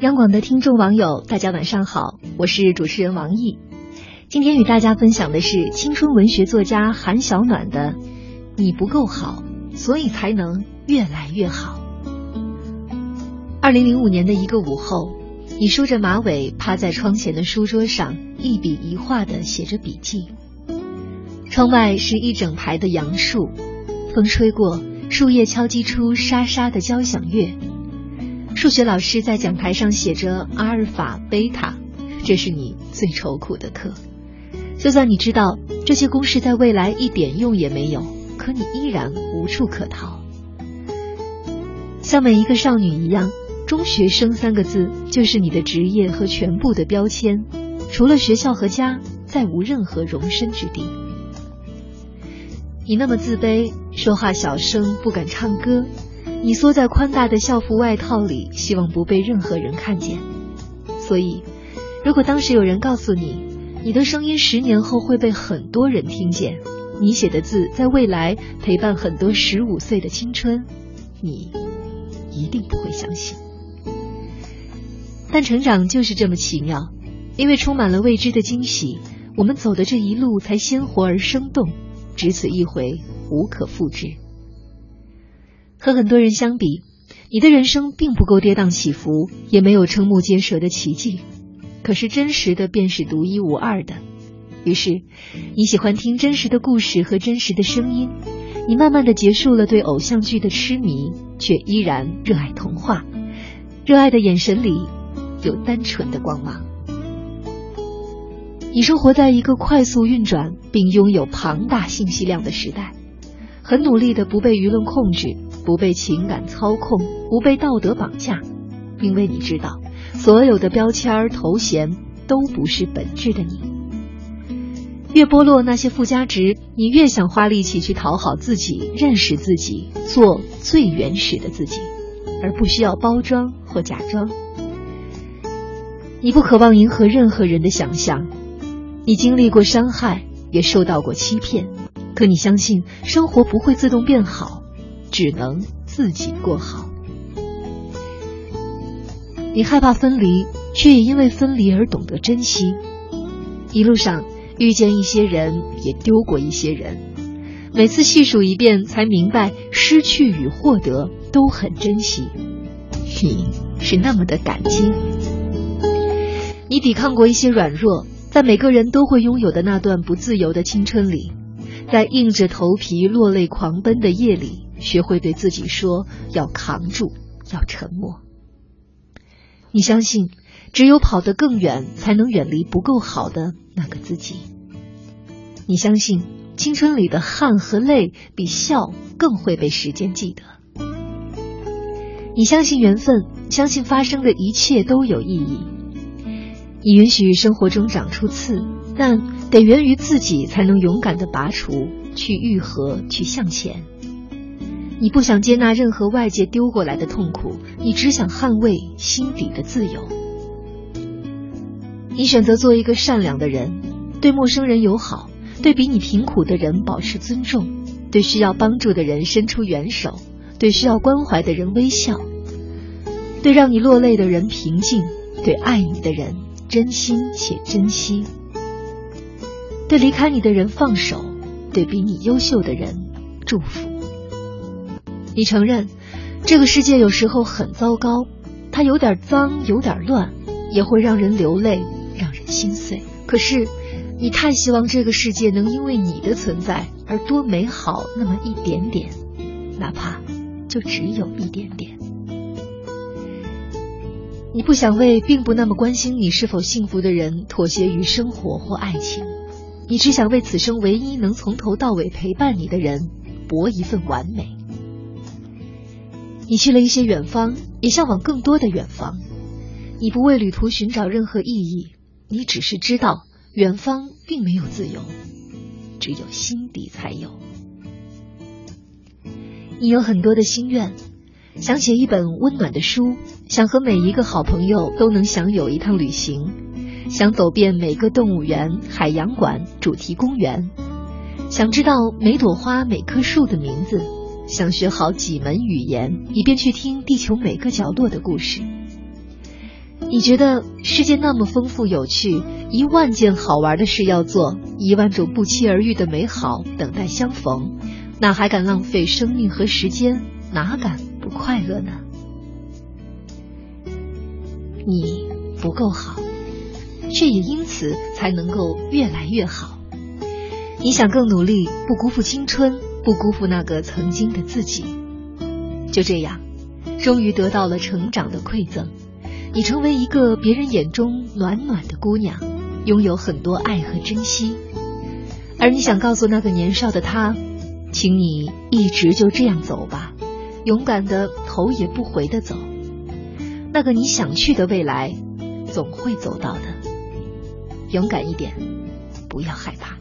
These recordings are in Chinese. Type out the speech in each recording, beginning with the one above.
央广的听众网友，大家晚上好，我是主持人王毅。今天与大家分享的是青春文学作家韩小暖的《你不够好，所以才能越来越好》。二零零五年的一个午后，你梳着马尾，趴在窗前的书桌上，一笔一画的写着笔记。窗外是一整排的杨树，风吹过，树叶敲击出沙沙的交响乐。数学老师在讲台上写着阿尔法、贝塔，这是你最愁苦的课。就算你知道这些公式在未来一点用也没有，可你依然无处可逃。像每一个少女一样，中学生三个字就是你的职业和全部的标签，除了学校和家，再无任何容身之地。你那么自卑，说话小声，不敢唱歌。你缩在宽大的校服外套里，希望不被任何人看见。所以，如果当时有人告诉你，你的声音十年后会被很多人听见，你写的字在未来陪伴很多十五岁的青春，你一定不会相信。但成长就是这么奇妙，因为充满了未知的惊喜，我们走的这一路才鲜活而生动，只此一回，无可复制。和很多人相比，你的人生并不够跌宕起伏，也没有瞠目结舌的奇迹。可是真实的便是独一无二的。于是，你喜欢听真实的故事和真实的声音。你慢慢的结束了对偶像剧的痴迷，却依然热爱童话。热爱的眼神里有单纯的光芒。你生活在一个快速运转并拥有庞大信息量的时代，很努力的不被舆论控制。不被情感操控，不被道德绑架，因为你知道，所有的标签头衔都不是本质的你。越剥落那些附加值，你越想花力气去讨好自己，认识自己，做最原始的自己，而不需要包装或假装。你不渴望迎合任何人的想象，你经历过伤害，也受到过欺骗，可你相信生活不会自动变好。只能自己过好。你害怕分离，却也因为分离而懂得珍惜。一路上遇见一些人，也丢过一些人。每次细数一遍，才明白失去与获得都很珍惜。你是那么的感激。你抵抗过一些软弱，在每个人都会拥有的那段不自由的青春里，在硬着头皮落泪狂奔的夜里。学会对自己说：“要扛住，要沉默。”你相信，只有跑得更远，才能远离不够好的那个自己。你相信，青春里的汗和泪比笑更会被时间记得。你相信缘分，相信发生的一切都有意义。你允许生活中长出刺，但得源于自己，才能勇敢的拔除，去愈合，去向前。你不想接纳任何外界丢过来的痛苦，你只想捍卫心底的自由。你选择做一个善良的人，对陌生人友好，对比你贫苦的人保持尊重，对需要帮助的人伸出援手，对需要关怀的人微笑，对让你落泪的人平静，对爱你的人真心且珍惜，对离开你的人放手，对比你优秀的人祝福。你承认，这个世界有时候很糟糕，它有点脏，有点乱，也会让人流泪，让人心碎。可是，你太希望这个世界能因为你的存在而多美好那么一点点，哪怕就只有一点点。你不想为并不那么关心你是否幸福的人妥协于生活或爱情，你只想为此生唯一能从头到尾陪伴你的人搏一份完美。你去了一些远方，也向往更多的远方。你不为旅途寻找任何意义，你只是知道远方并没有自由，只有心底才有。你有很多的心愿，想写一本温暖的书，想和每一个好朋友都能享有一趟旅行，想走遍每个动物园、海洋馆、主题公园，想知道每朵花、每棵树的名字。想学好几门语言，以便去听地球每个角落的故事。你觉得世界那么丰富有趣，一万件好玩的事要做，一万种不期而遇的美好等待相逢，哪还敢浪费生命和时间？哪敢不快乐呢？你不够好，却也因此才能够越来越好。你想更努力，不辜负青春，不辜负那个曾经的自己。就这样，终于得到了成长的馈赠。你成为一个别人眼中暖暖的姑娘，拥有很多爱和珍惜。而你想告诉那个年少的他，请你一直就这样走吧，勇敢的头也不回的走。那个你想去的未来，总会走到的。勇敢一点，不要害怕。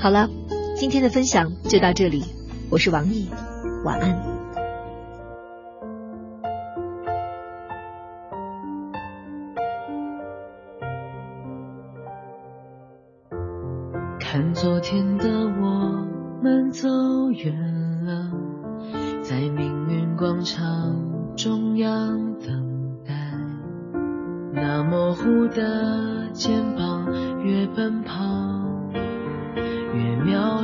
好了，今天的分享就到这里，我是王毅，晚安。看昨天的我们走远了，在命运广场中央等待。那模糊的肩膀，越奔跑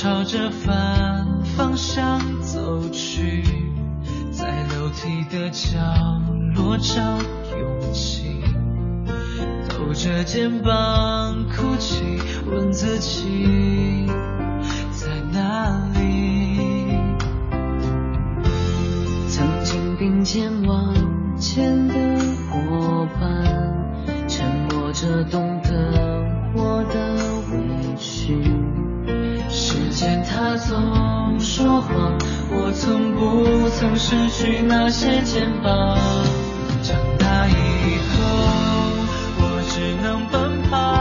朝着反方向走去，在楼梯的角落找勇气，抖着肩膀哭泣，问自己在哪里。曾经并肩往前的伙伴，沉默着懂得我的委屈。他总说谎，我从不曾失去那些肩膀？长大以后，我只能奔跑，